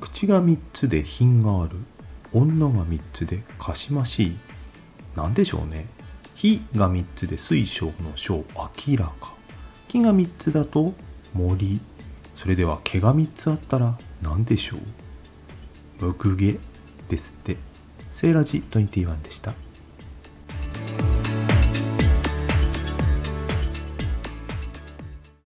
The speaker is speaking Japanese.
口が3つで品がある。女が3つでかしましい。何でしょうね。火が3つで水晶の章明らか。木が3つだと森。それでは毛が3つあったら何でしょう。むくげですって。セーラジ21でした。